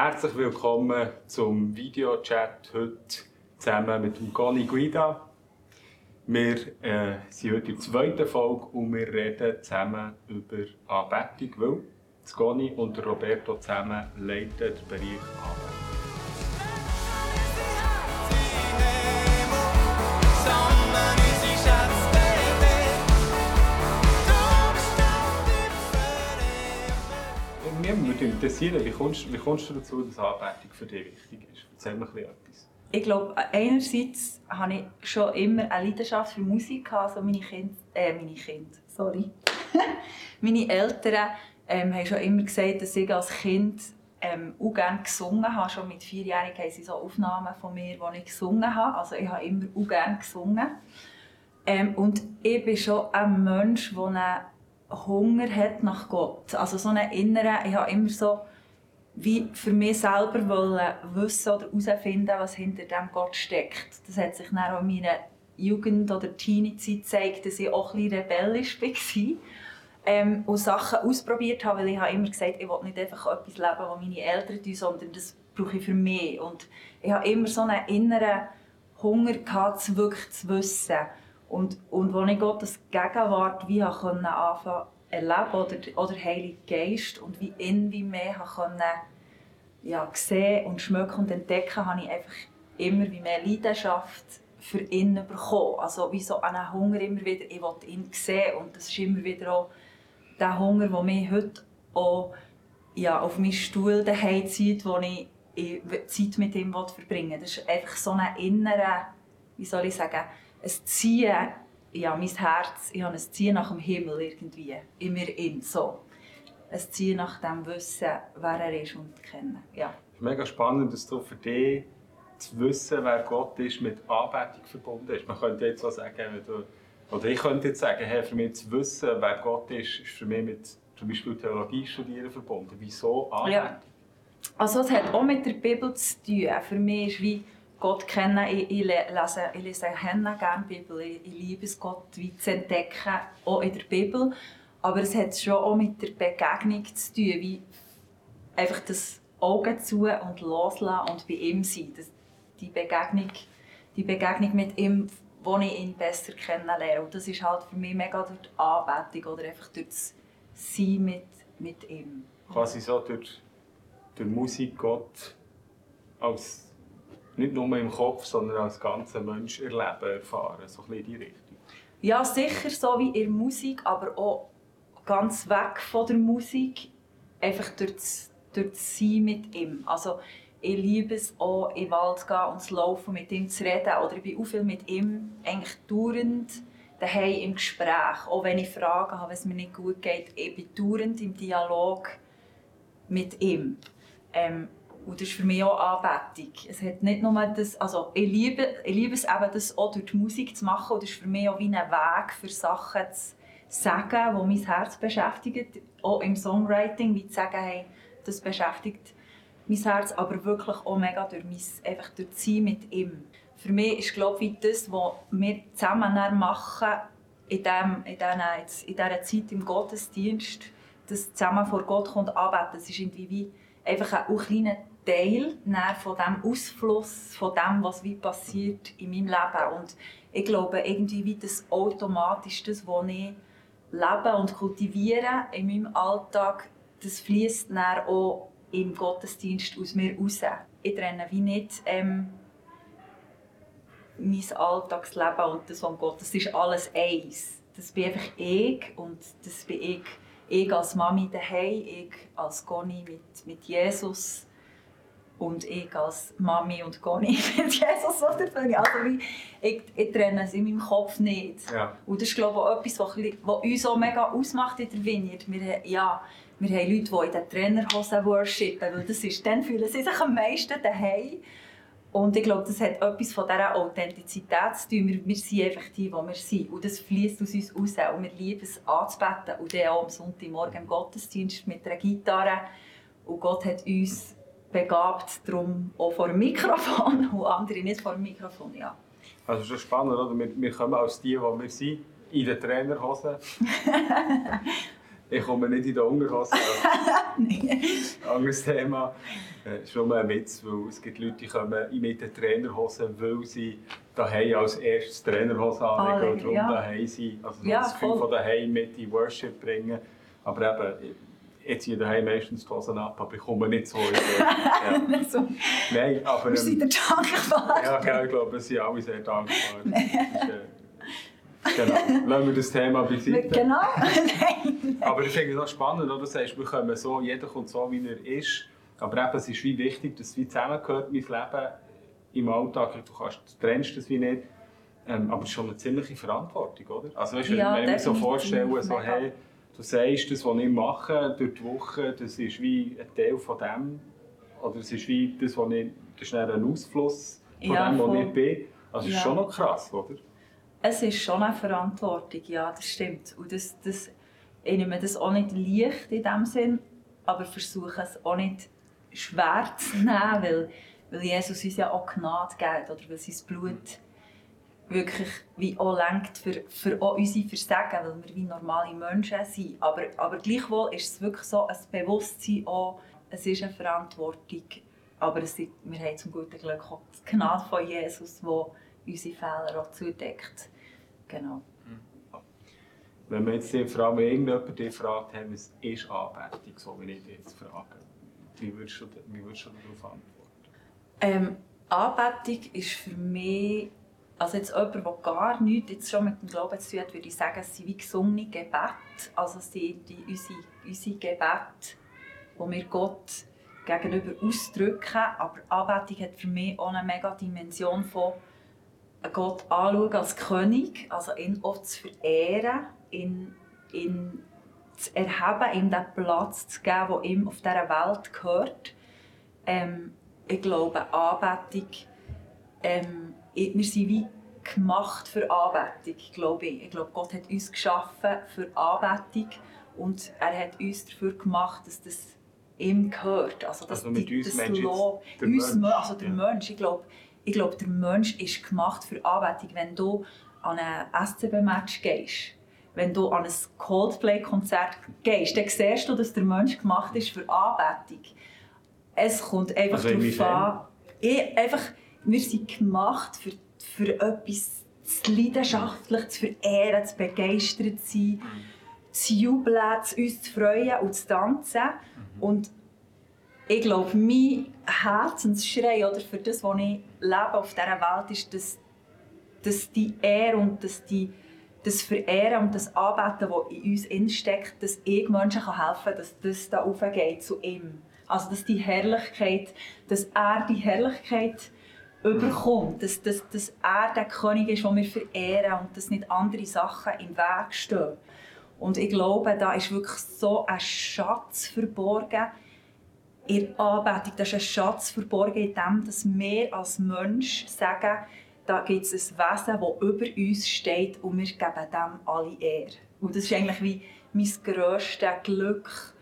Herzlich willkommen zum Videochat heute zusammen mit Goni Guida. Wir äh, sind heute in der zweiten Folge und wir reden zusammen über Anbetung, weil Goni und Roberto zusammen leiten den Bereich Anbetung. Würde interessieren, wie kommst, wie kommst du dazu, dass Anbetung für dich wichtig ist? Erzähl mir etwas. Ich glaube, einerseits hatte ich schon immer eine Leidenschaft für Musik. Also meine Kinder, äh, meine Kinder, sorry. meine Eltern ähm, haben schon immer gesagt, dass ich als Kind ähm, auch gerne gesungen habe. Schon mit vierjährigen haben sie so Aufnahmen von mir, wo ich gesungen habe. Also ich habe immer auch gerne gesungen. Ähm, und ich bin schon ein Mensch, der Hunger hat nach Gott. Also so einen inneren, ich habe immer so wie für mich selber wollen wissen oder herausfinden, was hinter dem Gott steckt. Das hat sich dann auch in meiner Jugend- oder Teenie-Zeit gezeigt, dass ich auch ein rebellisch war. Ähm, und Sachen ausprobiert habe, weil ich habe immer gesagt, ich will nicht einfach etwas leben, was meine Eltern tun, sondern das brauche ich für mich. Und ich habe immer so einen inneren Hunger gehabt, wirklich zu wissen. Und, und als ich Gottes Gegenwart wie anfangen erleben oder, oder Heilige Geist und wie in wie mehr können, ja, sehen und schmecken und entdecken, habe ich einfach immer wie mehr Leidenschaft für ihn bekommen. Also wie so einen Hunger immer wieder, ich will ihn sehen und das ist immer wieder auch der Hunger, der mich heute auch ja, auf meinen Stuhl daheim zieht, wo ich Zeit mit ihm verbringen will. Das ist einfach so ein innerer, wie soll ich sagen, ein Ziehen, ja, mein Herz, ich habe ein Ziehen nach dem Himmel irgendwie, in mir in, so. Ein Ziehen nach dem Wissen, wer er ist und kennen, ja. Es ist mega spannend, dass du für dich zu wissen, wer Gott ist, mit Anbetung verbunden ist. Man könnte jetzt auch sagen, wenn du, oder ich könnte jetzt sagen, hey, für mich zu wissen, wer Gott ist, ist für mich mit zum Beispiel Theologie studieren verbunden. Wieso Anbetung? Ja. Also es hat auch mit der Bibel zu tun. Für mich ist wie Gott kennen. Ich, ich, lese, ich lese gerne die Bibel. Ich, ich liebe es, Gott wie zu entdecken, auch in der Bibel. Aber es hat schon auch mit der Begegnung zu tun, wie einfach das Augen zu und loslassen und bei ihm sein. Das, die, Begegnung, die Begegnung mit ihm, wo ich ihn besser kennenlerne. Und das ist halt für mich mega durch die Anbetung oder einfach durch das Sein mit, mit ihm. Quasi so durch, durch Musik Gott als nicht nur im Kopf, sondern als ganzer Mensch erleben, erfahren, so ein in die Richtung. Ja, sicher so wie in Musik, aber auch ganz weg von der Musik, einfach durch das, durch das Sein mit ihm. Also ich liebe es auch, in den Wald zu gehen und zu laufen, mit ihm zu reden. Oder ich bin auch viel mit ihm eigentlich dauernd daheim im Gespräch. Auch wenn ich Fragen habe, wenn es mir nicht gut geht, ich bin dauernd im Dialog mit ihm. Ähm, und das ist für mich auch Anbetung. Es hat nicht nur das, also ich liebe, ich liebe es eben, das auch durch die Musik zu machen. Und das ist für mich auch wie ein Weg für Sachen zu sagen, die mein Herz beschäftigen. Auch im Songwriting, wie zu sagen, hey, das beschäftigt mein Herz, aber wirklich auch mega durch, mein, einfach durch Sein mit ihm. Für mich ist, glaube ich, das, was wir zusammen machen, in, dem, in, dieser, in dieser Zeit im Gottesdienst, das zusammen vor Gott kommt anbeten, das ist irgendwie wie einfach ein kleiner Teil von dem Ausfluss von dem, was wie passiert in meinem Leben. Und ich glaube, irgendwie wie das automatisch das, was ich lebe und kultiviere in meinem Alltag, das fließt dann auch im Gottesdienst aus mir raus. Ich trenne wie nicht ähm, mein Alltagsleben und das von Gott. Das ist alles eins. Das bin einfach ich und das bin ich, ich als Mami daheim, ich als Conny mit, mit Jesus und ich als Mami und Conny mit Jesus so dafür. Also wie, ich, ich trenne es in meinem Kopf nicht. Ja. Und das ist glaube ich auch etwas, was, uns so mega ausmacht in der Vineyard. Wir, ja, wir haben Leute, die in den Trainerhosen worshipen, weil das ist, dann fühlen sie sich am meisten daheim. Und ich glaube, das hat etwas von dieser Authentizität zu tun. Wir, wir sind einfach die, die wir sind. Und das fließt aus uns raus. Und wir lieben es anzubeten. Und dann auch am Sonntagmorgen im Gottesdienst mit einer Gitarre. Und Gott hat uns begabt, darum auch vor dem Mikrofon und andere nicht vor dem Mikrofon, ja. Also das ist spannend, oder? Wir, wir kommen als die, die wir sind, in den Trainerhosen. Ich komme nicht in die Unterhose. Nein. Anderes Thema. Das ist nur ein Witz, weil es gibt Leute, die kommen mit den Trainerhosen, weil sie daheim als erstes Trainerhose anlegen und darum ja. daheim sind. Also Ja, das Gefühl voll. von daheim mit in Worship bringen. Aber eben, ich ziehe daheim meistens die Hosen ab, aber ich komme nicht so ja. so, Nein, aber... wir sind Ähm, der dankbar. ja, ich glaube, wir sind alle sehr dankbar. Das ist, äh, genau. Lassen wir das Thema beiseite. Genau. Nein. Aber ich finde es auch spannend, oder? Du sagst, wir kommen so, jeder kommt so, wie er ist. Aber eben, es ist wie wichtig, dass es wie zusammengehört, mein Leben im Alltag. Du, kannst, du trennst das wie nicht. Ähm, aber es ist schon eine ziemliche Verantwortung, oder? Also weißt, wenn Ja, wenn ich mir so vorstelle, so, hey, du sagst, das, was ich mache durch die Woche, das ist wie ein Teil von dem. Oder es ist wie das, was ich, das ist ein Ausfluss von Ja, dem, was voll. ich bin. Also es ist Ja. schon noch krass, oder? Es ist schon eine Verantwortung, ja, das stimmt. Und das, das, ich nehme das auch nicht leicht in dem Sinn, aber versuche es auch nicht schwer zu nehmen, weil, weil Jesus uns ja auch Gnade gibt oder weil sein Blut wirklich wie auch lenkt für, für auch unsere Versagen, weil wir wie normale Menschen sind. Aber, aber gleichwohl ist es wirklich so ein Bewusstsein auch, es ist eine Verantwortung, aber es wir haben zum guten Glück auch die Gnade von Jesus, die unsere Fehler auch zudeckt. Genau. Wenn man jetzt die Frage, wenn irgendjemand dich fragt, hey, was ist Anbetung, so wie ich dich jetzt frage, wie würdest du, wie würdest du darauf antworten? Ähm, Anbetung ist für mich, also jetzt jemand, der gar nichts jetzt schon mit dem Glauben zu tun hat, würde ich sagen, es sind wie gesungene Gebete. Also es sind die, unsere, unsere Gebete, die wir Gott gegenüber ausdrücken. Aber Anbetung hat für mich auch eine mega Dimension von Gott anschauen als König, also ihn auch zu verehren, ihn, ihn zu erheben, ihm den Platz zu geben, der ihm auf dieser Welt gehört. Ähm, ich glaube, Anbetung, ähm, wir sind wie gemacht für Anbetung, glaube ich. Ich glaube, Gott hat uns geschaffen für Anbetung und er hat uns dafür gemacht, dass das ihm gehört. Also, dass Also mit die, uns das Lob, uns, Mensch? also der Ja. Mensch, ich glaube, ich glaube, der Mensch ist gemacht für Anbetung. Wenn du an ein SCB-Match gehst, wenn du an ein Coldplay-Konzert gehst, dann siehst du, dass der Mensch gemacht ist für Anbetung. Es kommt einfach Also darauf an, ich, einfach, wir sind gemacht für, für etwas zu leidenschaftlich zu verehren, zu begeistert zu sein, zu jubeln, zu uns zu freuen und zu tanzen. Und ich glaube, mein Herzensschrei oder für das, was ich lebe auf dieser Welt, ist, dass, dass die Ehre und dass die, das Verehren und das Anbeten, das in uns insteckt, dass ich Menschen helfen kann, dass das da aufgeht zu ihm. Also, dass die Herrlichkeit, dass er die Herrlichkeit überkommt, dass, dass, dass er der König ist, den wir verehren und dass nicht andere Sachen im Weg stehen. Und ich glaube, da ist wirklich so ein Schatz verborgen in der Anbetung. Da ist ein Schatz verborgen in dem, dass wir als Mensch sagen, da gibt es ein Wesen, das über uns steht und wir geben dem alle Ehre. Und das ist eigentlich wie mein grösstes Glück,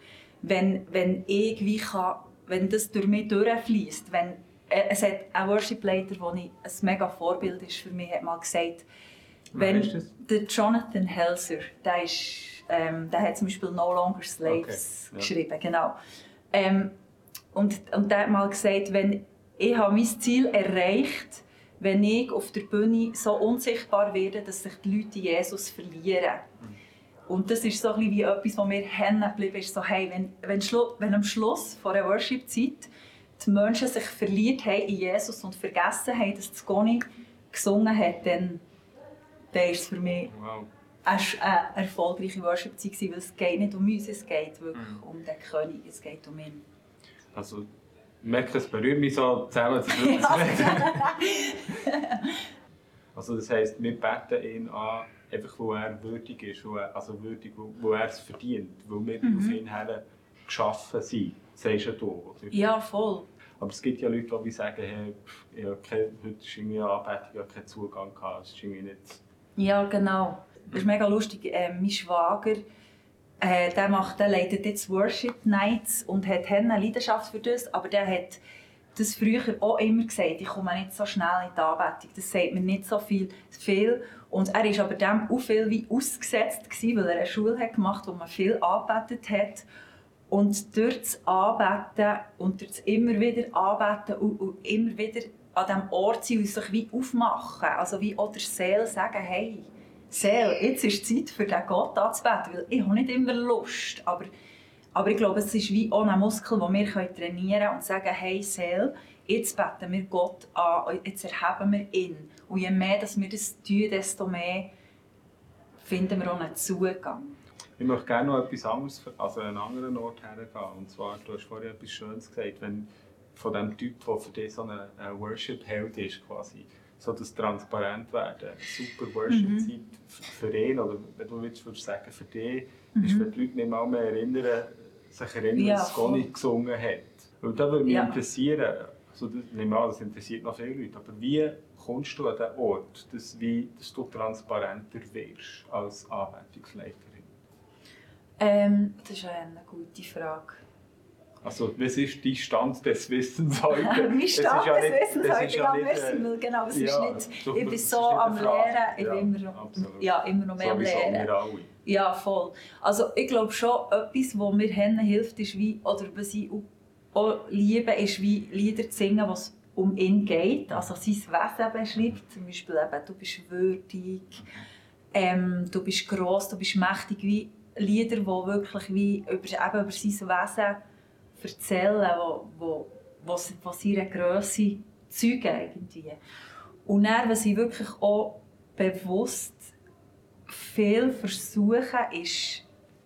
wenn, wenn ich wie kann, wenn das durch mich durchfließt. Wenn, äh, es hat ein Worship-Leiter, der ein mega Vorbild ist für mich, hat mal gesagt, wenn ist das? der Jonathan Helser, der, ist, ähm, der hat zum Beispiel No Longer Slaves Okay, ja. geschrieben, genau. Ähm, und, und der hat mal gesagt, wenn ich habe mein Ziel erreicht, wenn ich auf der Bühne so unsichtbar werde, dass sich die Leute Jesus verlieren. Und das ist so ein bisschen wie etwas, was mir hängen geblieben ist. So, hey, wenn, wenn, wenn am Schluss von einer Worship-Zeit die Menschen sich verliert haben in Jesus und vergessen haben, dass das Goni gesungen hat, dann, dann ist es für mich Wow. eine, erfolgreiche Worship-Zeit weil es geht nicht um uns, es geht wirklich Mhm. um den König, es geht um ihn. Also, merke, es berührt mich so zusammen zu reden. Also das heisst, wir beten ihn an, einfach weil er würdig ist, weil er, also würdig, weil, weil er es verdient, weil wir Mhm. auf ihn her geschaffen sind, sagst ja du, oder? Ja, voll. Aber es gibt ja Leute, die sagen, hey, ich habe keine, heute ist irgendwie eine Anbetung, ich habe keinen Zugang gehabt, es ist irgendwie nicht... Ja, genau. Das ist mega lustig. Äh, mein Schwager äh, der macht, der leitet jetzt Worship Nights und hat eine Leidenschaft für das, aber der hat das früher auch immer gesagt, ich komme nicht so schnell in die Anbetung, das sagt mir nicht so viel. viel. Und er war aber dem auch viel wie ausgesetzt, gewesen, weil er eine Schule hat gemacht hat, wo man viel angebetet hat. Und durch das Anbeten und durch das immer wieder Anbeten und, und immer wieder an diesem Ort sein und sich wie aufmachen, also wie der Seele sagen, hey, Seele, jetzt ist Zeit für den Gott anzubeten, weil ich habe nicht immer Lust, aber aber ich glaube, es ist wie auch ein Muskel, den wir trainieren können und sagen, hey Seele, jetzt beten wir Gott an, jetzt erheben wir ihn. Und je mehr dass wir das tun, desto mehr finden wir auch einen Zugang. Ich möchte gerne noch etwas anderes, also einen anderen Ort hergehen. Und zwar, du hast vorhin etwas Schönes gesagt, wenn von dem Typ, der für dich so ein Worship-Held ist, quasi, so das transparent werden, super Worship-Zeit mhm. für ihn, oder wenn du willst, würdest sagen, für dich, mhm. ist, wenn die Leute nicht mal mehr erinnern, sich erinnern, ja, dass Conny gesungen hat. Und da würde mich ja. interessieren, also das, nehme an, das interessiert noch viele Leute, aber wie kommst du an den Ort, dass, wie, dass du transparenter wirst als Anwendungsleiterin? Ähm, das ist eine gute Frage. Also, was ist dein Stand des Wissens heute? mein Stand ja des Wissens heute? Ja, nicht, äh, genau, es ja, ist nicht, ich bin so am Lehren, ich ja, bin immer, ja, immer noch mehr so am Lehren. Ja, voll. Also ich glaube schon, etwas, was mir hilft, ist wie, oder was ich auch liebe, ist wie Lieder zu singen, was um ihn geht, also sein Wesen beschreibt. Zum Beispiel eben, du bist würdig, ähm, du bist gross, du bist mächtig, wie Lieder, die wirklich wie über, eben über sein Wesen erzählen, wo, wo, wo, wo seine Grösse zeugen irgendwie. Und dann, was ich wirklich auch bewusst viel versuche, ist,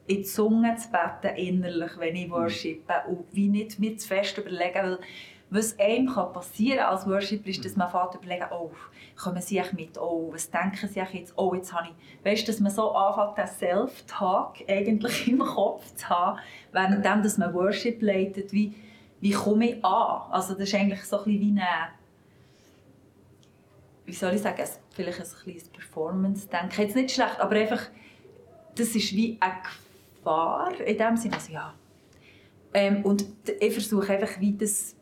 in die Zunge zu beten, innerlich, wenn ich worshipe. Und wie nicht mir zu fest überlegen, weil was einem passieren kann als Worshipper ist, dass man fährt überlegen, oh, kommen sie mit, oh, was denken sie jetzt, oh, jetzt habe ich, weißt dass man so anfängt, den Self-Talk eigentlich im Kopf zu haben, während dass man Worship leitet, wie, wie komme ich an? Also das ist eigentlich so ein wie eine, wie soll ich sagen, vielleicht ein kleines Performance-Denken, jetzt nicht schlecht, aber einfach, das ist wie eine Gefahr, in dem Sinne, also ja. Ähm, und ich versuche einfach, wie das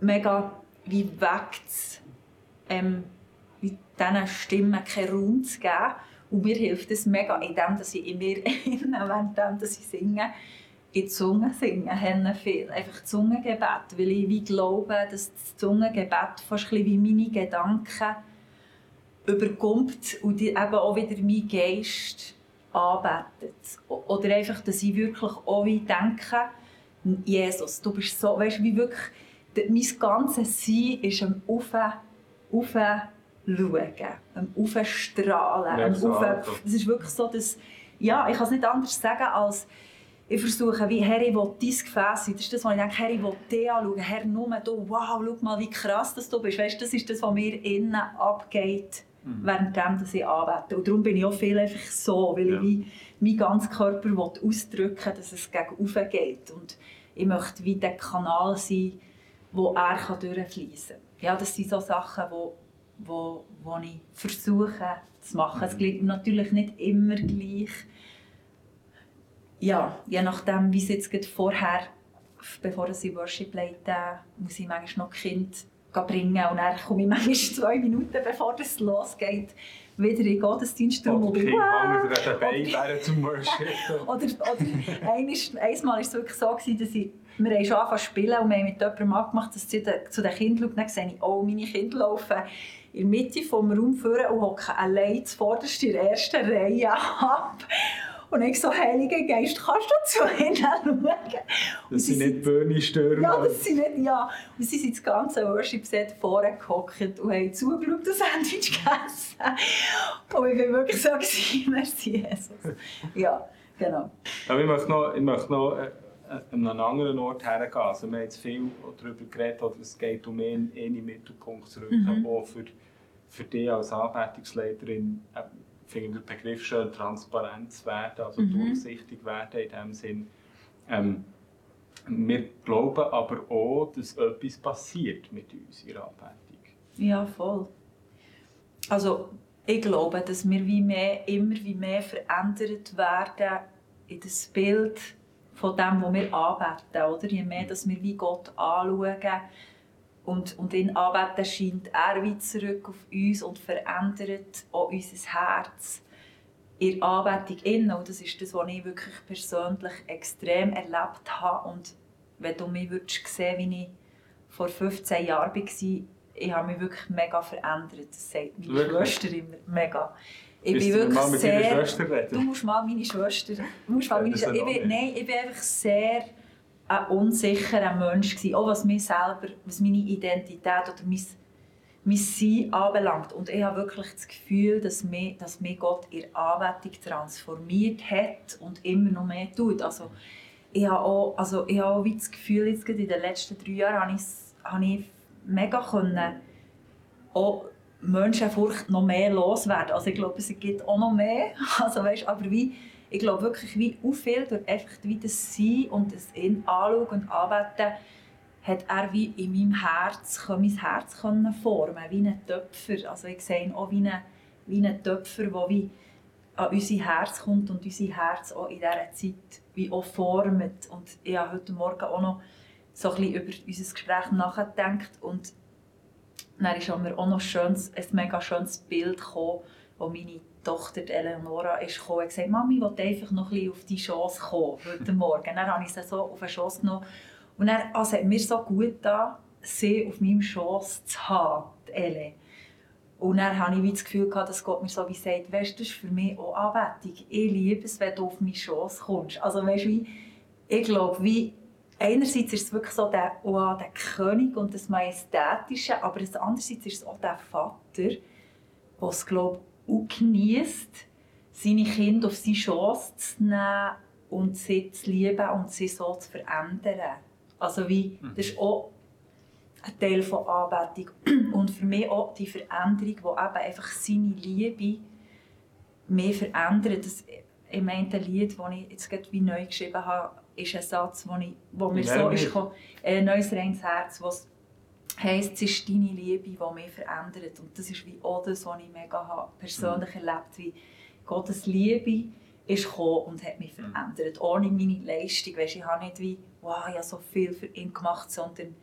mega wie wegzunehmen ähm, diesen Stimmen keinen Raum zu geben. Und mir hilft es mega, indem dass ich in mir, während ich singe, in die Zunge singe, viel. Einfach Zungengebet, weil ich wie glaube, dass das Zungengebet fast wie meine Gedanken überkommt und eben auch wieder meinen Geist anbetet. Oder einfach, dass ich wirklich auch wie denke, Jesus, du bist so, weißt du, wie wirklich, mein ganzes Sein ist am Ufen aufschauen, am aufstrahlen. Am auf, das ist wirklich so, dass, ja, ich kann es nicht anders sagen, als ich versuche, wie, Herr, ich will dein Gefäß sein. Das ist das, was ich denke, Herr, ich will dich anschauen. Herr, nur du, wow, schau mal, wie krass dass du bist. Weißt, das ist das, was mir innen abgeht, mhm. währenddem dass ich anbete. Und darum bin ich auch viel einfach so, weil ja. ich meinen ganzen Körper will ausdrücken will, dass es gegen geht. Und ich möchte wie der Kanal sein, wo er durchfließen kann ja, das sind so Sachen, wo, wo, wo ich versuche zu machen. Es klingt natürlich nicht immer gleich. Ja, je nachdem, wie es jetzt gerade vorher, bevor ich Worship leite, muss ich manchmal noch Kind bringen und dann komme ich manchmal zwei Minuten, bevor es losgeht, wieder in den Gottesdienst rum. Oder Kind wow. dabei wären zum Worship. oder, oder einmal, einmal war es wirklich so, dass ich wir haben schon angefangen zu spielen und wir haben mit jemandem abgemacht, dass sie zu den Kindern schaut. Dann sehe ich, oh, meine Kinder laufen in der Mitte des Raums vor und hocken allein zuvorderst in der ersten Reihe ab. Und ich so, Heiliger Geist, kannst du zu ihnen schauen? Das sind nicht Böhnestürme. Ja, das sind nicht, ja. Und sie sind das ganze Worship-Set vorne gehockt und haben zugeschaut und Sandwich gegessen. Und ich war wirklich so, merci Jesus. Ja, genau. Aber ich möchte noch, ich möchte noch äh, an einen anderen Ort hergehen. Also wir haben jetzt viel darüber geredet, oder es geht um im Mittelpunkt zu rücken, mhm. für, für dich als Anbetungsleiterin äh, finde den Begriff schön, transparent zu werden, also mhm. durchsichtig werden in dem Sinn. Ähm, wir glauben aber auch, dass etwas passiert mit uns in der Anbetung. Ja, voll. Also ich glaube, dass wir wie mehr, immer wie mehr verändert werden in das Bild von dem, was wir anbeten. Oder? Je mehr dass wir wie Gott anschauen, Und, und in Anbeten scheint er wieder zurück auf uns und verändert auch unser Herz in Anbetung innen. Und das ist das, was ich wirklich persönlich extrem erlebt habe. Und wenn du mich würdest sehen wie ich vor 15 Jahren war, ich habe mich wirklich mega verändert. Das sagt meine wirklich? Schwester immer. Mega. Ich Bist bin wirklich mal mit sehr, Schwester reden? Du musst mal meine Schwester... Musst mal meine Schwester, ich bin, nein, ich bin einfach sehr ein unsicherer Mensch gewesen, auch was mich selber, was meine Identität oder mein, mein Sein anbelangt. Und ich habe wirklich das Gefühl, dass mich, dass mich Gott in Anbetung transformiert hat und immer noch mehr tut. Also, ich habe auch, also ich habe auch das Gefühl, jetzt in den letzten drei Jahren habe ich, habe ich mega können, auch Menschenfurcht noch mehr loswerden. Also ich glaube, es gibt auch noch mehr. Also weißt, aber wie ich glaube wirklich, wie viel durch einfach wie das Sein und das ihn anschauen und anbeten, hat er wie in meinem Herz, mein Herz können formen wie ein Töpfer. Also ich sehe ihn auch wie ein, wie ein Töpfer, der wie an unser Herz kommt und unser Herz auch in dieser Zeit wie auch formt. Und ich habe heute Morgen auch noch so ein bisschen über unser Gespräch nachgedacht und dann ist mir auch noch schönes, ein mega schönes Bild gekommen, wo meine Tochter Eleonora gekommen und gesagt, Mami, ich will einfach noch ein auf die Chance kommen heute Morgen. Dann habe ich sie so auf den Schoss genommen. Und dann also, hat mir so gut da, sie auf meinem Schoss zu haben, die. Und dann hatte ich das Gefühl, dass Gott mir so wie sagt, weißt, das ist für mich auch Anbetung. Ich liebe es, wenn du auf meinen Schoss kommst. Also weißt, wie, ich glaube, wie, einerseits ist es wirklich so der, oh, der König und das Majestätische, aber andererseits ist es auch der Vater, der es, glaube und genießt, seine Kinder auf seine Chance zu nehmen und sie zu lieben und sie so zu verändern. Also wie, mhm. das ist auch ein Teil von Anbetung. Und für mich auch die Veränderung, die eben einfach seine Liebe mehr verändert. Das, ich meine, ein Lied, das ich jetzt gerade wie neu geschrieben habe, ist ein Satz, wo, ich, wo mir so ist gekommen, ein neues reines Herz, was heisst, es ist deine Liebe, die mich verändert. Und das ist wie auch das, was ich mega persönlich mhm. erlebt wie Gottes Liebe ist gekommen und hat mich mhm. verändert. Ohne meine Leistung. Weißt, ich habe nicht wie, wow, ich habe so viel für ihn gemacht, sondern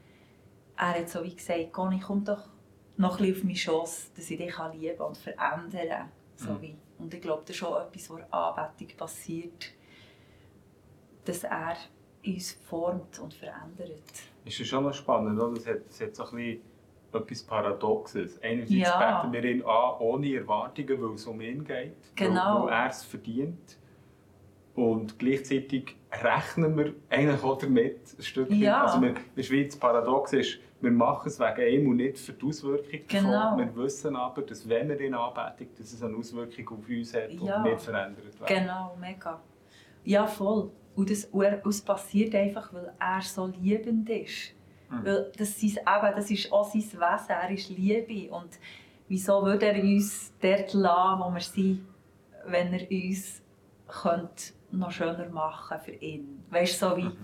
er hat so wie gesagt, Conny, komm doch noch ein auf meine Chance, dass ich dich lieben und verändern kann. So mhm. wie. Und ich glaube, das ist auch etwas, was Anbetung passiert, dass er uns formt und verändert. Ist das schon noch spannend, oder? Es hat, es hat so ein bisschen etwas Paradoxes. Einerseits ja. beten wir ihn an, ohne Erwartungen, weil es um ihn geht, genau. weil, weil er es verdient. Und gleichzeitig rechnen wir eigentlich auch damit ein Stück ja. Also wir, in der Schweiz Paradox ist, wir machen es wegen ihm und nicht für die Auswirkung genau. Wir wissen aber, dass wenn er ihn anbetet, dass es eine Auswirkung auf uns hat und ja. wir verändert werden. Genau, mega. Ja, voll. Und das, und passiert einfach, weil er so liebend ist. Mhm. Weil das, sein, eben, das ist auch sein Wesen, er ist Liebe. Und wieso würde er uns dort lassen, wo wir sind, wenn er uns könnte noch schöner machen für ihn? Weißt du, so wie... Mhm.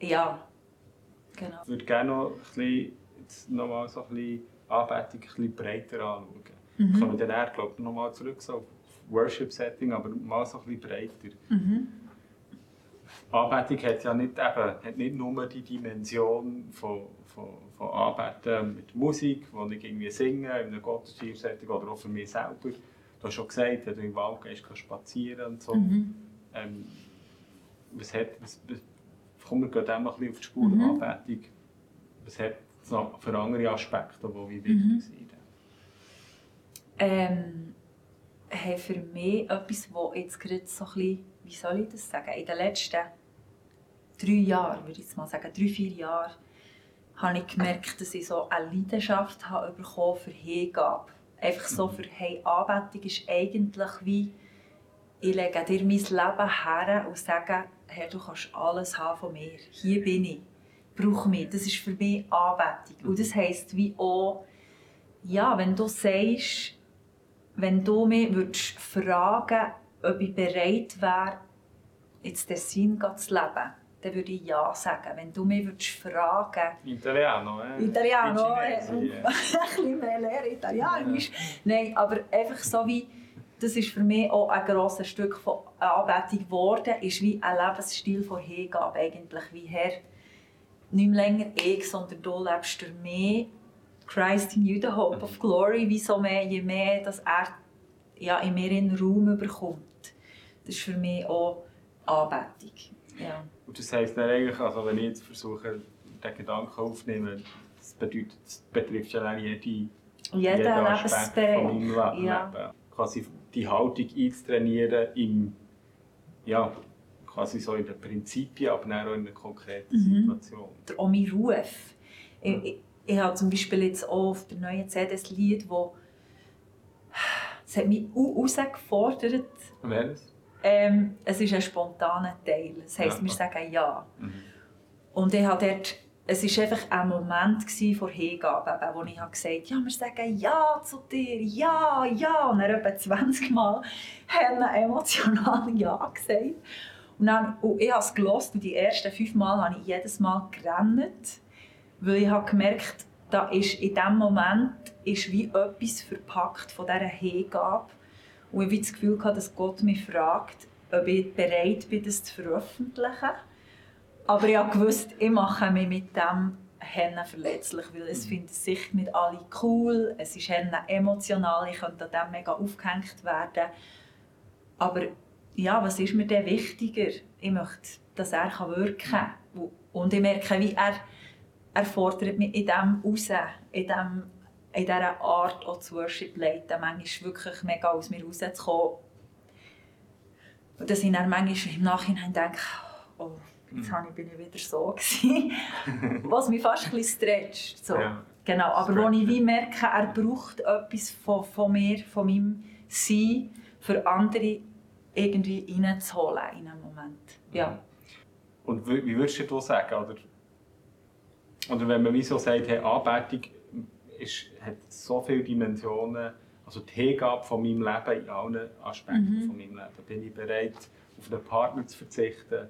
Ja, genau. Ich würde gerne noch, ein bisschen, jetzt noch mal so ein bisschen Anbetung ein bisschen breiter anschauen. Mhm. Kommen wir dann, glaube ich, noch mal zurück so auf Worship-Setting, aber mal so ein bisschen breiter. Mhm. Anbetung hat ja nicht, eben, hat nicht nur die Dimension von, von, von Anbeten mit Musik, wo ich irgendwie singe, in einer Gottesdienst oder auch für mich selber. Du hast schon gesagt, wenn du im Wald gehst, kannst spazieren und so. Mhm. Ähm, was hat, was, kommen wir ein bisschen auf die Spur mhm. Anbetung. Was hat es noch für andere Aspekte, die wichtig mhm. sind? Ähm, hey, für mich etwas, das jetzt gerade so ein bisschen, wie soll ich das sagen, in den letzten drei Jahren, würde ich jetzt mal sagen, drei, vier Jahren, habe ich gemerkt, dass ich so eine Leidenschaft habe bekommen für Hingabe. Einfach so für hey, Anbetung ist eigentlich wie, ich lege dir mein Leben her und sage, hey, du kannst alles haben von mir. Hier bin ich. Brauch mich. Das ist für mich Anbetung. Und das heisst wie auch, ja, wenn du sagst, wenn du mich würdest fragen ob ich bereit wäre, ins Tessin zu leben, dann würde ich Ja sagen. Wenn du mich würdest fragen... Italiano, eh? Italiano, eh. ein bisschen mehr lernen Italienisch. Nein, aber einfach so wie... Das ist für mich auch ein grosses Stück von Anbetung geworden, ist wie ein Lebensstil von Hingabe eigentlich. Wie Herr, nicht mehr länger ich, sondern du lebst durch mich. Christ in you, the hope of glory. Wieso mehr, je mehr, dass er ja, in mir einen Raum bekommt. Das ist für mich auch Anbetung. Ja. Und das heisst dann eigentlich, also wenn ich jetzt versuche, den Gedanken aufzunehmen, das bedeutet, das betrifft ja jede, jeden Lebensbereich von meinem Leben. Ja. Quasi die Haltung einzutrainieren im, ja, quasi so in den Prinzipien, aber dann auch in einer konkreten Mhm. Situation. Auch mein Ruf. Ich, ich, ich habe zum Beispiel jetzt auch auf der neuen CD ein Lied, wo es hat mich au- herausgefordert. Welches? Ähm, es ist ein spontaner Teil. Das heisst, Ja. wir sagen Ja. Mhm. Und ich habe dort, es war einfach ein Moment vor Hingabe, wo ich habe gesagt habe, ja, wir sagen Ja zu dir, Ja, Ja. Und dann etwa 20 Mal haben wir emotional Ja gesagt. Und, dann, und ich habe es gehört und die ersten fünf Mal habe ich jedes Mal gerannt, weil ich habe gemerkt, da ist in diesem Moment ist wie etwas verpackt von dieser Hingabe. Und ich habe das Gefühl, dass Gott mich fragt, ob ich bereit bin, das zu veröffentlichen. Aber ich gewusst, ich mache mich mit dem Hennen verletzlich, weil es finden sicher nicht alle cool, es ist Hennen emotional, ich könnte an dem mega aufgehängt werden. Aber ja, was ist mir denn wichtiger? Ich möchte, dass er wirken kann. Und ich merke, wie er, er fordert mich in dem raus, in, dem, in dieser Art auch zu Worship leiten, manchmal wirklich mega aus mir rauszukommen. Und dass ich dann manchmal im Nachhinein denke, oh, jetzt ich- bin ich wieder so gewesen. Was mich fast ein bisschen stretcht. So. Ja. Genau, aber wo ich wie merke, er braucht etwas von, von mir, von meinem Sein, für andere irgendwie reinzuholen in einem Moment. Ja. Und wie, wie würdest du das sagen? Oder, oder wenn man wie so sagt, hey, Anbetung ist, hat so viele Dimensionen, also die Hingabe von meinem Leben in allen Aspekten Mhm. von meinem Leben. Bin ich bereit, auf einen Partner zu verzichten,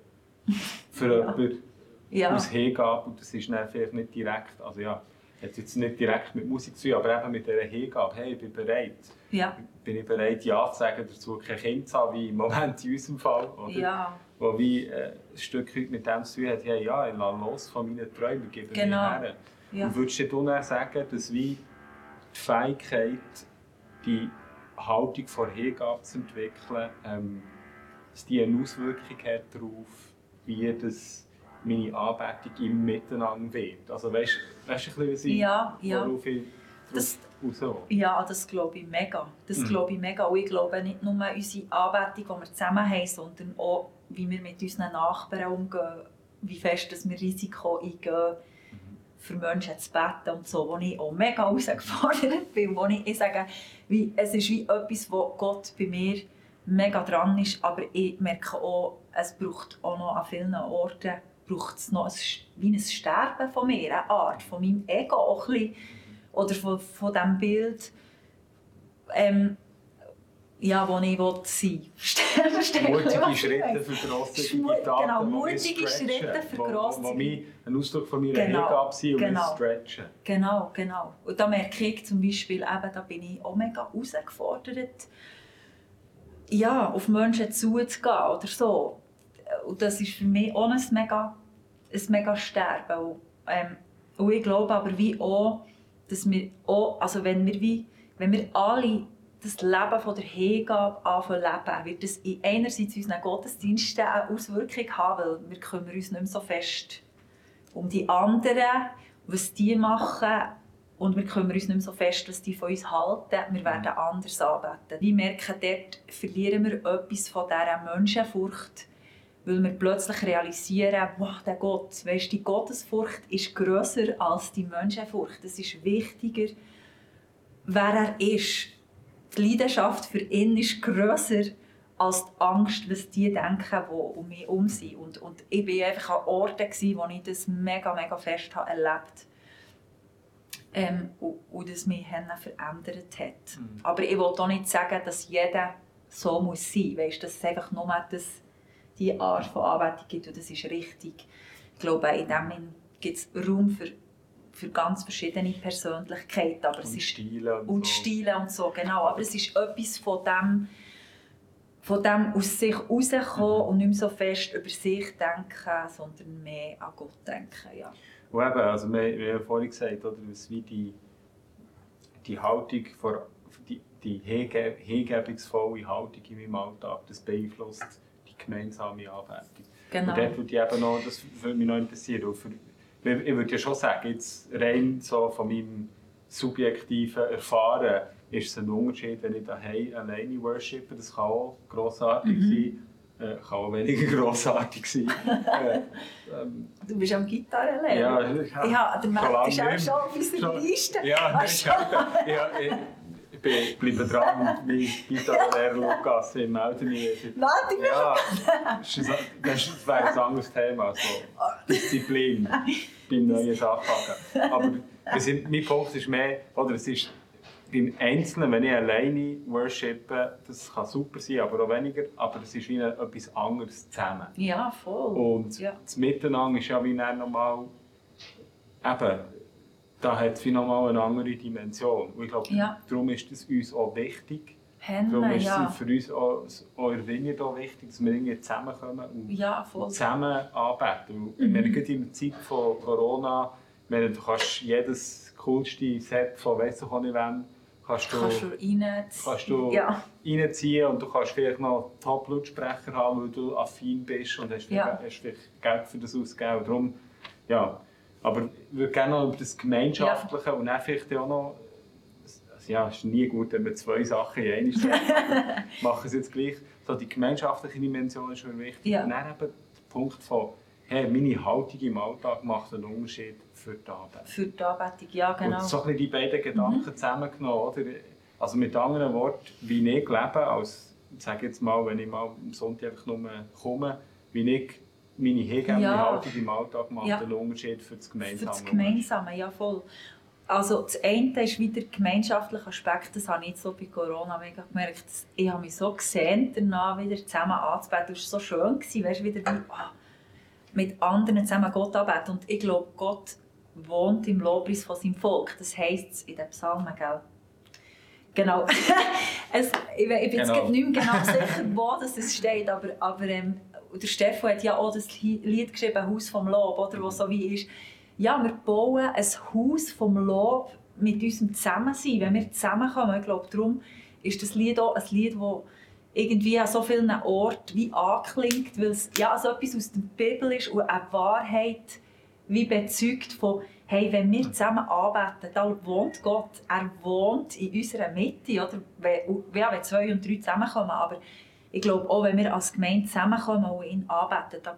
für Ja. jemanden Ja. aus Hingabe, und das ist dann vielleicht nicht direkt, also ja, hat jetzt nicht direkt mit Musik zu tun, aber eben mit dieser Hingabe, hey, ich bin bereit. Ja. Bin ich bereit, Ja zu sagen, dazu kein Kind zu haben, wie im Moment in unserem Fall. Oder? Ja. wo wie äh, ein Stück mit dem zu tun hat, hey, ja, ich lasse los von meinen Träumen, gebe Genau. mich her. Ja. Und würdest du dann sagen, dass wie die Fähigkeit, die Haltung vor Hingabe zu entwickeln, ähm, dass die eine Auswirkung hat darauf, wie das meine Anbetung im Miteinander wird? Also weißt du, weißt du ein bisschen, was ich, Ja, ja. worauf ich Das-? Ja, das glaube ich mega. Das Mhm. glaube ich mega. Und ich glaube nicht nur unsere Anbetung, die wir zusammen haben, sondern auch, wie wir mit unseren Nachbarn umgehen, wie fest dass wir Risiko eingehen, für Menschen zu beten und so, wo ich auch mega herausgefordert bin. Wo ich, ich sage, wie, es ist wie etwas, wo Gott bei mir mega dran ist, aber ich merke auch, es braucht auch noch an vielen Orten noch ein, wie ein Sterben von mir, eine Art von meinem Ego auch ein bisschen, oder von, von diesem Bild, ähm, ja, wo ich will sein will. Mutige ich Schritte für grosse Taten, genau, mutige Schritte für grosse- wo- wo ein Ausdruck von meiner Genau, Hingabe sind und genau. stretchen. Genau, genau. Und da merke ich zum Beispiel, eben, da bin ich auch mega herausgefordert, ja, auf Menschen zuzugehen oder so. Und das ist für mich auch ein mega, ein mega Sterben. Und, ähm, und ich glaube aber wie auch, dass wir auch, also wenn wir wie, wenn wir alle das Leben von der Hingabe anfangen leben, wird das in einerseits in unseren Gottesdiensten eine Auswirkung haben, weil wir kümmern uns nicht mehr so fest um die anderen, was die machen und wir kümmern uns nicht mehr so fest, was die von uns halten. Wir werden anders anbeten. Wir merken, dort verlieren wir etwas von dieser Menschenfurcht, weil wir plötzlich realisieren, wow, der Gott, weißt, die Gottesfurcht ist grösser als die Menschenfurcht. Es ist wichtiger, wer er ist. Die Leidenschaft für ihn ist grösser als die Angst, was die denken, die um mich herum sind. Und, und ich war einfach an Orten, gewesen, wo ich das mega, mega fest habe erlebt ähm, und, und das mich verändert hat. Mhm. Aber ich will auch nicht sagen, dass jeder so muss sein muss. Weißt, dass es einfach nur das, die Art von Anbetung gibt und das ist richtig. Ich glaube, in dem gibt es Raum für, für ganz verschiedene Persönlichkeiten. Aber es Und ist Stile und, und so. Stile und so, genau. Aber es ist etwas von dem, von dem aus sich rauskommen Mhm. und nicht mehr so fest über sich denken, sondern mehr an Gott denken, ja. Und eben, also wir, wir haben vorhin gesagt, oder, was wie die, die Haltung, vor, die, die hinge, hingebungsvolle Haltung in meinem Alltag, das beeinflusst die gemeinsame Anwendung. Genau. Und dort würde ich eben noch, das würde mich noch interessieren. Für, ich würde ja schon sagen, jetzt rein so von meinem subjektiven Erfahren, ist es ein Unterschied, wenn ich daheim alleine worshipe. Das kann auch grossartig Mhm. sein, äh, kann auch weniger grossartig sein. äh, ähm, Du bist am Gitarre lernen. ja, Ja, der lange ist auch schon auf unserer Liste. Ja, du? ja, ich, bin bleiben dran und mein Gitarrenlehrer Lukas, ich melde mich. Warte, Ja, das ist ein- das wäre ein anderes Thema, so Disziplin beim neuen Sachhaken. Aber sind, mein Punkt ist mehr, oder es ist beim Einzelnen, wenn ich alleine worshipe, das kann super sein, aber auch weniger, aber es ist wie etwas anderes zusammen. Ja, voll. Und Ja. das Miteinander ist ja wie nochmal, eben, da hat es nochmal eine andere Dimension. Und ich glaube, Ja. darum ist es uns auch wichtig, Darum Henne, ist ja. es für uns auch, auch Vineyard auch wichtig, dass wir irgendwie zusammenkommen und Ja, zusammen anbeten. Und Mhm. wir gerade in der Zeit von Corona, meine, du kannst jedes coolste Set von weiss ich nicht kannst du, Kannst du rein... kannst du Ja. reinziehen und du kannst vielleicht noch Top-Lautsprecher haben, weil du affin bist und hast, Ja. vielleicht, hast vielleicht Geld für das ausgegeben. Darum, ja. Aber ich würde gerne noch über das Gemeinschaftliche und dann vielleicht auch noch also ja, es ist nie gut, wenn man zwei Sachen in eine stellt. machen es jetzt gleich. So, die gemeinschaftliche Dimension ist mir wichtig. Ja. Und dann eben der Punkt von, hey, meine Haltung im Alltag macht einen Unterschied für die Arbeit. Für die Anbetung, ja genau. Und so ein die beiden Gedanken zusammengenommen. Oder? Also mit anderen Worten, wie ich lebe, als, sage jetzt mal, wenn ich mal am Sonntag einfach nur komme, wie ich meine hingebende Ja. Haltung im Alltag macht Ja. einen Unterschied für das Für Gemeinsame. das Gemeinsame, ja voll. Also das eine ist wieder der gemeinschaftliche Aspekt, das habe ich jetzt so bei Corona mega gemerkt. Ich habe mich so gesehnt, danach wieder zusammen anzubeten. Es war so schön, gewesen, weißt, wieder wie, ah, mit anderen zusammen Gott anbeten. Und ich glaube, Gott wohnt im Lobpreis von seinem Volk. Das heisst es in den Psalmen, gell? Genau. es, ich, ich bin Genau. jetzt nicht mehr genau sicher, wo das steht, aber, aber ähm, der Stefan hat ja auch das Li- Lied geschrieben, «Haus vom Lob», oder, wo so wie ist, ja, wir bauen ein Haus vom Lob mit unserem Zusammensein, wenn wir zusammenkommen. Ich glaube, darum ist das Lied auch ein Lied, das irgendwie an so vielen Orten wie anklingt, weil es ja, so etwas aus der Bibel ist und eine Wahrheit wie bezeugt von hey, wenn wir zusammen anbeten, da wohnt Gott. Er wohnt in unserer Mitte. Oder? Ja, wenn zwei und drei zusammenkommen. Aber ich glaube auch, wenn wir als Gemeinde zusammenkommen und ihn anbeten, da,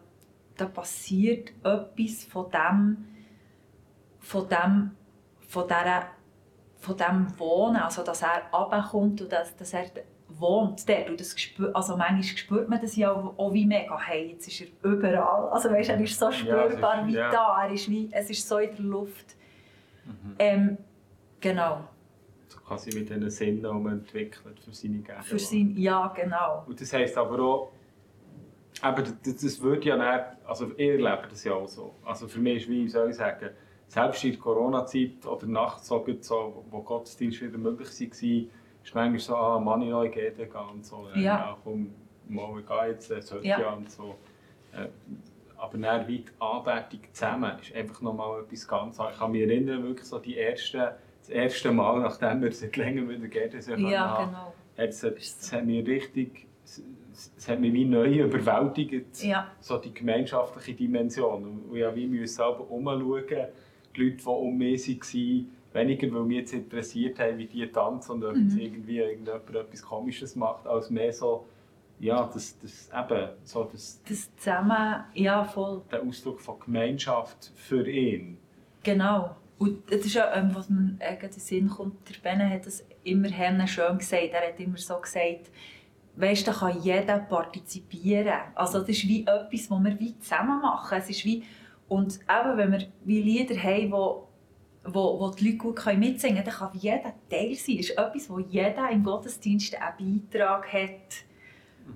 da passiert etwas von dem, von dem, von dieser, von dem Wohnen. Also, dass er runterkommt und dass, dass er wohnt dort. Und das spür, also manchmal spürt man das ja auch, wie mega. Hey, jetzt ist er überall. Also weißt, er ist so spürbar ist- wie ja. da. Er ist wie, es ist so in der Luft. Mhm. Ähm, genau. Quasi mit diesen Sinnen, die man entwickelt für seine Gegenwart. Für sein, ja, genau. Und das heisst aber auch, aber das, das würde ja nicht, also ich erlebe das ja auch so. Also für mich ist, wie soll ich sagen, selbst in der Corona-Zeit oder nachts, so, so, wo Gottesdienst wieder möglich war, ist manchmal so, ah, Mann, ich GD gehen und so. Ja. ja komm, mal, ich gehe jetzt, es sollte ja. Ja. und so. Äh, aber dann wie die Anbetung zusammen ist einfach nochmal etwas ganz anderes. Ich kann mich erinnern, wirklich so die ersten, erste Mal, nachdem wir seit längerem wieder haben, Ja, genau. es hat, es hat mich richtig, es, hat mich wie neu überwältigt, Ja, so die gemeinschaftliche Dimension. Und ich musste wie selber umschauen, die Leute, die um mich waren, weniger, weil mich jetzt interessiert haben, wie die tanzen und ob Mhm. jetzt irgendwie irgendjemand etwas Komisches macht, als mehr so, ja, das, das eben, so das, das zusammen, ja, voll. der Ausdruck von Gemeinschaft für ihn. Genau. Und das ist ja, ähm, was mir äh, in den Sinn kommt, der Benne hat das immer schön gesagt. Er hat immer so gesagt, weißt, da kann jeder partizipieren. Also das ist wie etwas, was wir wie zusammen machen. Es ist wie, und eben, wenn wir wie Lieder haben, wo, wo, wo die Leute gut mitsingen können, dann kann jeder Teil sein. Es ist etwas, wo jeder im Gottesdienst einen Beitrag hat.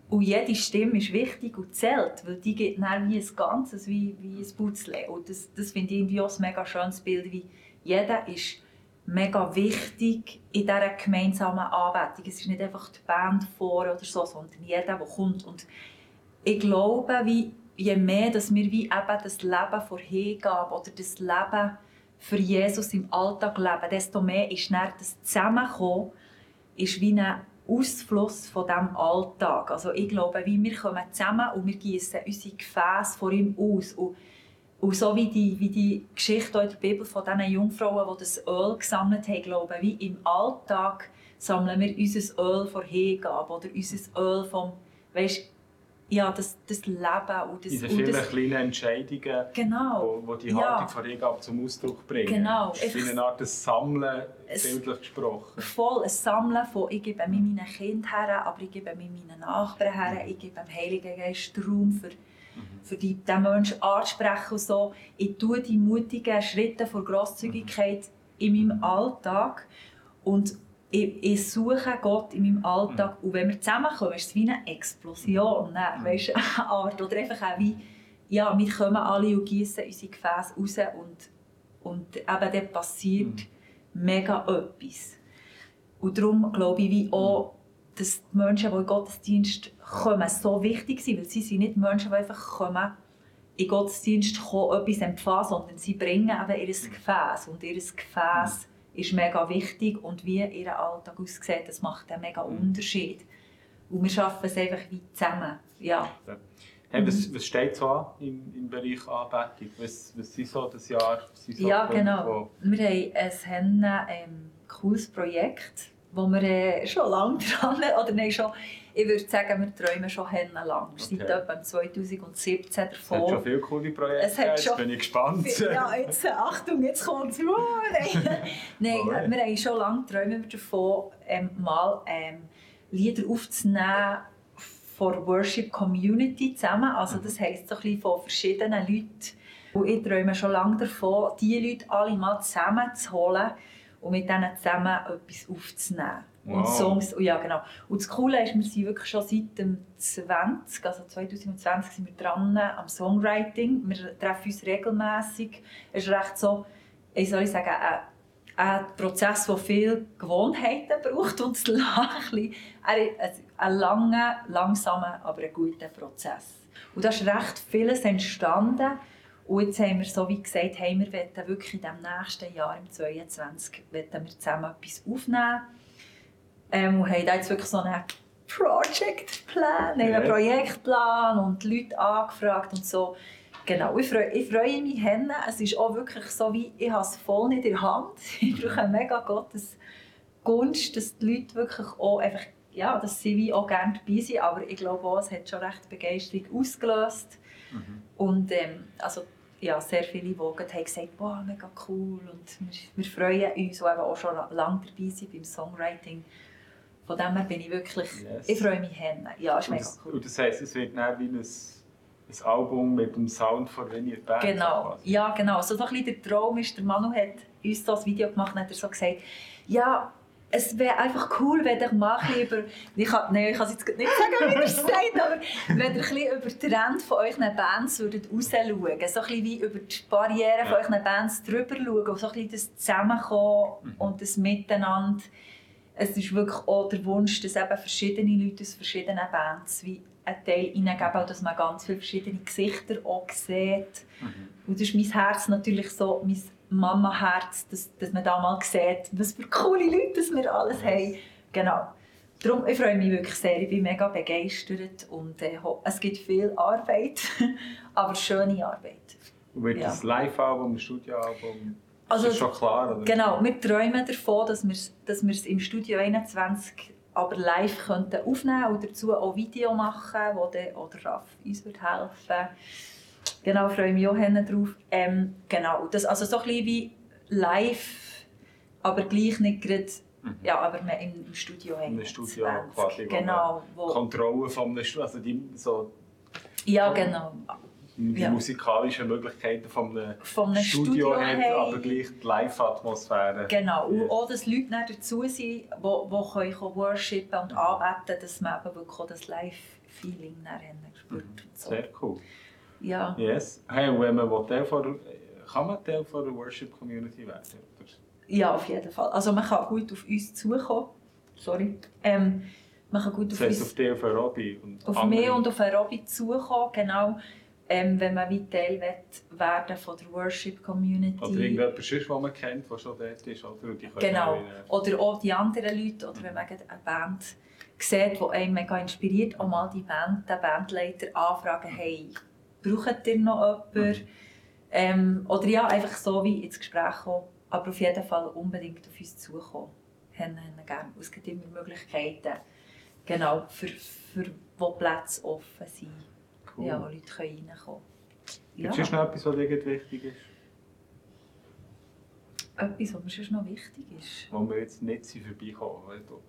Und jede Stimme ist wichtig und zählt, weil die geht dann wie ein Ganzes, wie, wie ein Putzle. Und das, das finde ich irgendwie auch ein mega schönes Bild, wie jeder ist mega wichtig in dieser gemeinsamen Anbetung. Es ist nicht einfach die Band vor oder so, sondern jeder, der kommt. Und ich glaube, wie je mehr dass wir wie eben das Leben vor Hingabe oder das Leben für Jesus im Alltag leben, desto mehr ist dann das Zusammenkommen ist wie ein Ausfluss von diesem Alltag. Also ich glaube, wie wir kommen zusammen und wir gießen unsere Gefäße vor ihm aus. Und, und so wie die, wie die Geschichte in der Bibel von diesen Jungfrauen, die das Öl gesammelt haben, glaube wie im Alltag sammeln wir unser Öl vor Hingabe oder unser Öl vom, weißt, ja, das, das Leben und das... Diese vielen das, kleinen Entscheidungen, genau, wo, wo die ja. Haltung von Hingabe zum Ausdruck bringen. Genau. Es ist eine Art des Sammeln, Es- bildlich gesprochen. voll ein Sammeln von ich gebe mir meinen Kindern her, aber ich gebe mir meinen Nachbarn her, ich gebe dem Heiligen Geist Raum für, für die, den Menschen anzusprechen und so. Ich tue die mutigen Schritte von Grosszügigkeit in meinem Alltag und ich, ich suche Gott in meinem Alltag und wenn wir zusammenkommen, ist es wie eine Explosion, ne? weißt, eine Art oder einfach auch wie ja, wir kommen alle und gießen unsere Gefäße raus und, und eben dann passiert mega etwas. Und darum glaube ich, wie auch, dass die Menschen, die in Gottesdienst kommen, so wichtig sind, weil sie sind nicht Menschen, die einfach kommen, in Gottesdienst kommen, etwas empfangen, sondern sie bringen eben ihr Gefäß. Und ihr Gefäß ist mega wichtig und wie ihr Alltag aussieht, das macht einen mega Unterschied. Und wir schaffen es einfach wie zusammen. Ja. Hey, Mhm. was, was steht so an im, im Bereich Anbetung? Was, was sind so das Jahr? was so Ja, Punkte, genau. Wir haben ein ähm, cooles Projekt, wo wir äh, schon lange dran oder nein, schon, ich würde sagen, wir träumen schon lang. Okay. etwa 2017 Es hat davon. schon viele coole Projekte. Es hat schon Jetzt bin ich gespannt. Ja, jetzt, äh, Achtung, jetzt kommt es. Nein, Alright. wir haben schon lange träumen wir davon, ähm, mal ähm, Lieder aufzunehmen von Worship Community zusammen. Also das heisst so ein bisschen von verschiedenen Leuten. Und ich träume schon lange davon, diese Leute alle mal zusammenzuholen und mit ihnen zusammen etwas aufzunehmen. Und Wow. Songs, oh ja genau. Und das Coole ist, wir sind wirklich schon seit dem 20, also 2020 sind wir dran am Songwriting. Wir treffen uns regelmäßig. Es ist recht so, ich soll ich sagen, ein, ein Prozess, der viel Gewohnheiten braucht und es ein, ein, langer, langsamer, aber ein guter Prozess. Und da ist recht vieles entstanden. Und jetzt haben wir, so wie gesagt, haben wir wollen wirklich in dem nächsten Jahr, im 2022, wollen wir zusammen etwas aufnehmen. Ähm, und haben da jetzt wirklich so einen Projectplan, einen Yes. Projektplan und die Leute angefragt und so. Genau, ich freue, ich freue mich. Henne. Es ist auch wirklich so, wie ich habe es voll nicht in der Hand. Ich brauche mega Gottes Gunst, dass die Leute wirklich auch einfach, ja, dass sie wie auch gerne dabei sind. Aber ich glaube auch, es hat schon recht Begeisterung ausgelöst. Mhm. Und ähm, also, ja, sehr viele, die haben gesagt wow, mega cool. Und wir, wir freuen uns, die auch schon lange dabei sind beim Songwriting. Von dem her bin ich wirklich, Yes. ich freue mich hin. Ja, ist Und mega das, cool. und das heisst, es wird dann wie ein, ein Album mit dem Sound von Vineyard Band. Genau, quasi. ja genau. So, so ein bisschen der Traum ist, der Manu hat uns das Video gemacht und hat er so gesagt, ja, es wäre einfach cool, wenn ihr mal ein über, ich kann, nein, ich kann es jetzt nicht sagen, wie ihr es sagt, aber wenn ihr ein über die Trend von euren Bands würdet rausschauen, so ein bisschen wie über die Barrieren von euren Bands drüber schauen und so ein bisschen das Zusammenkommen Mhm. und das Miteinander. Es ist wirklich auch der Wunsch, dass eben verschiedene Leute aus verschiedenen Bands wie einen Teil hineingeben und dass man ganz viele verschiedene Gesichter auch sieht. Mhm. Und das ist mein Herz natürlich so, mein Mama-Herz, dass, dass man da mal sieht, was für coole Leute das wir alles haben. Genau. Darum, ich freue mich wirklich sehr, ich bin mega begeistert und äh, es gibt viel Arbeit, aber schöne Arbeit. Und wird Ja. das Live-Album, ein Studioalbum, Also, ist das schon klar? Oder? Genau, wir träumen davon, dass wir es dass wir es im Studio 21 aber live könnten aufnehmen und dazu auch Video machen, wo dann auch der Raff uns wird helfen Genau, freue mich auch drauf. Ähm, genau, das, also so ein bisschen wie live, aber gleich nicht gerade, Mhm. ja, aber mehr im, im Studio Im 21. Studio quasi, Genau, wo, Kontrolle einem Studio, also die, so ja genau. Die Ja. musikalischen Möglichkeiten von einem Von einem Studio, Studio hat, haben. aber gleich die Live-Atmosphäre. Genau, und Yes. auch, dass Leute dann dazu sind, die, die können worshipen und anbeten, dass man eben wirklich auch das Live-Feeling spürt. Und so. Sehr cool. Ja. Yes. Hey, und wenn man Teil von, kann man Teil von der Worship-Community werden? Ja, auf jeden Fall. Also man kann gut auf uns zukommen. Sorry. Ähm, man kann gut Das auf heisst uns auf dich, auf Robbie und auf andere. mich und auf Robbie zukommen, genau. Ähm, wenn man wie Teil werden von der Worship Community. Oder irgendjemand sonst, den man kennt, der schon dort ist. Oder? Die genau. Oder auch die anderen Leute. Oder wenn man eine Band sieht, die einen mega inspiriert, auch mal die Band, den Bandleiter anfragen, hey, braucht ihr noch jemanden? Mhm. Ähm, oder ja, einfach so wie ins Gespräch kommen, aber auf jeden Fall unbedingt auf uns zukommen. Haben, haben gerne. Es gibt immer Möglichkeiten, genau, für, für wo Plätze offen sind, cool. ja, wo Leute können reinkommen können. Ja. Gibt es noch etwas, was dir wichtig ist? Etwas, was mir sonst noch wichtig ist? Wo wir jetzt nicht vorbeikommen, weil du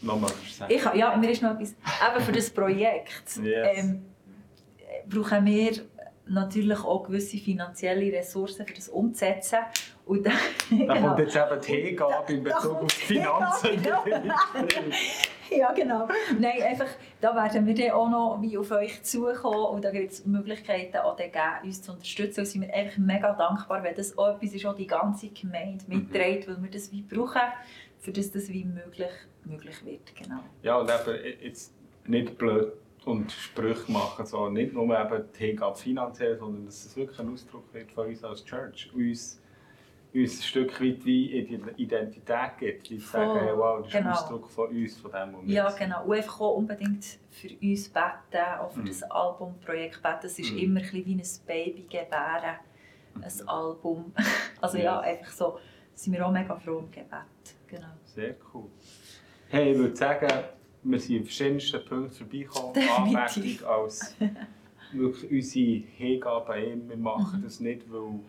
nochmal sagen. Ich, ja, mir ist noch etwas, eben für das Projekt yes. ähm, brauchen wir natürlich auch gewisse finanzielle Ressourcen, für das umzusetzen. Und dann, da genau. kommt jetzt eben die Hingabe in Bezug auf die Finanzen. ja, genau. Nein, einfach, da werden wir dann auch noch wie auf euch zukommen und da gibt es Möglichkeiten, auch geben, uns zu unterstützen. Und sind wir einfach mega dankbar, wenn das auch etwas ist, was die ganze Gemeinde mhm. mitträgt, weil wir das wie brauchen, für das das wie möglich, möglich wird. Genau. Ja, und eben jetzt nicht blöd und Sprüche machen. So, nicht nur eben die Hingabe finanziell, sondern dass es wirklich ein Ausdruck wird von uns als Church. Uns, uns ein Stück weit wie Identität gibt. Die sagen, hey, wow, das ist genau. ein Ausdruck von uns, von dem, was Ja, genau. Und einfach auch unbedingt für uns beten, auch für mhm. das Albumprojekt beten. Es ist mhm. immer ein wie ein Baby gebären, ein mhm. Album. Also ja, ja, einfach so sind wir auch mega froh im Gebet. Genau. Sehr cool. Hey, ich würde sagen, wir sind auf verschiedensten Punkten vorbeigekommen. Anmerkung als wirklich unsere Hingabe an. Wir machen mhm. das nicht, weil,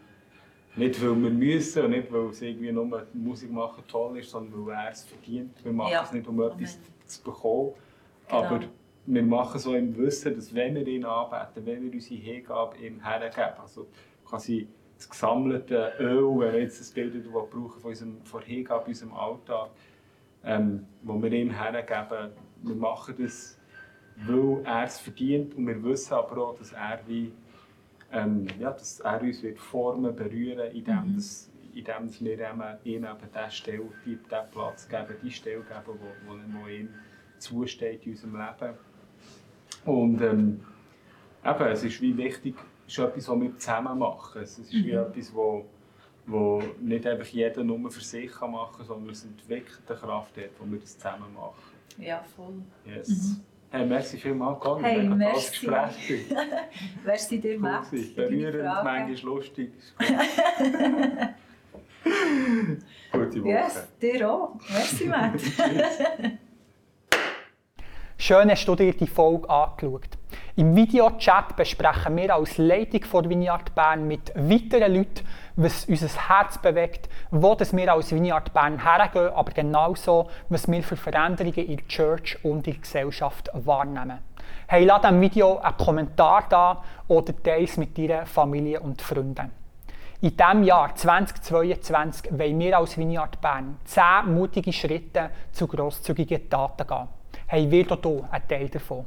nicht, weil wir müssen und nicht, weil es irgendwie nur Musik machen toll ist, sondern weil er es verdient. Wir machen ja. es nicht, um etwas zu bekommen. Genau. Aber wir machen es so im Wissen, dass wenn wir ihn anbeten, wenn wir unsere Hingabe ihm hergeben, also quasi das gesammelte Öl, wenn wir jetzt das Bild brauchen von, unserem, von Hingabe in unserem Alltag, ähm, wo wir ihm hergeben. Wir machen das, weil er es verdient und wir wissen aber auch, dass er, wie, ähm, ja, dass er uns wird formen, berühren, indem, mhm. dass, indem dass wir ihm, eben diese Stelle, die, diesen Platz geben, die Stelle geben, wo, wo, wo ihm zusteht in unserem Leben. Und ähm, eben, es ist wie wichtig, es ist etwas, was wir zusammen machen. Es ist mhm. wie etwas, wo wo nicht einfach jeder nur für sich machen kann, sondern es entwickelt eine Kraft dort, wo wir das zusammen machen. Ja, voll. Yes. Mhm. Hey, merci vielmals, Conny. Hey, Mega merci. Gespräch. merci dir, Matt. Berührend, manchmal lustig. Gute Woche. Yes, dir auch. Merci, Matt. Schön hast du dir die Folge angeschaut. Im Videochat besprechen wir als Leitung von Vineyard Bern mit weiteren Leuten, was unser Herz bewegt, wo wir als Vineyard Bern hergehen, aber genauso, was wir für Veränderungen in der Church und in der Gesellschaft wahrnehmen. Hey, lass diesem Video einen Kommentar da oder teile es mit deiner Familie und Freunden. In diesem Jahr 2022 wollen wir als Vineyard Bern zehn mutige Schritte zu grosszügigen Taten gehen. Hey, auch hier ein Teil davon.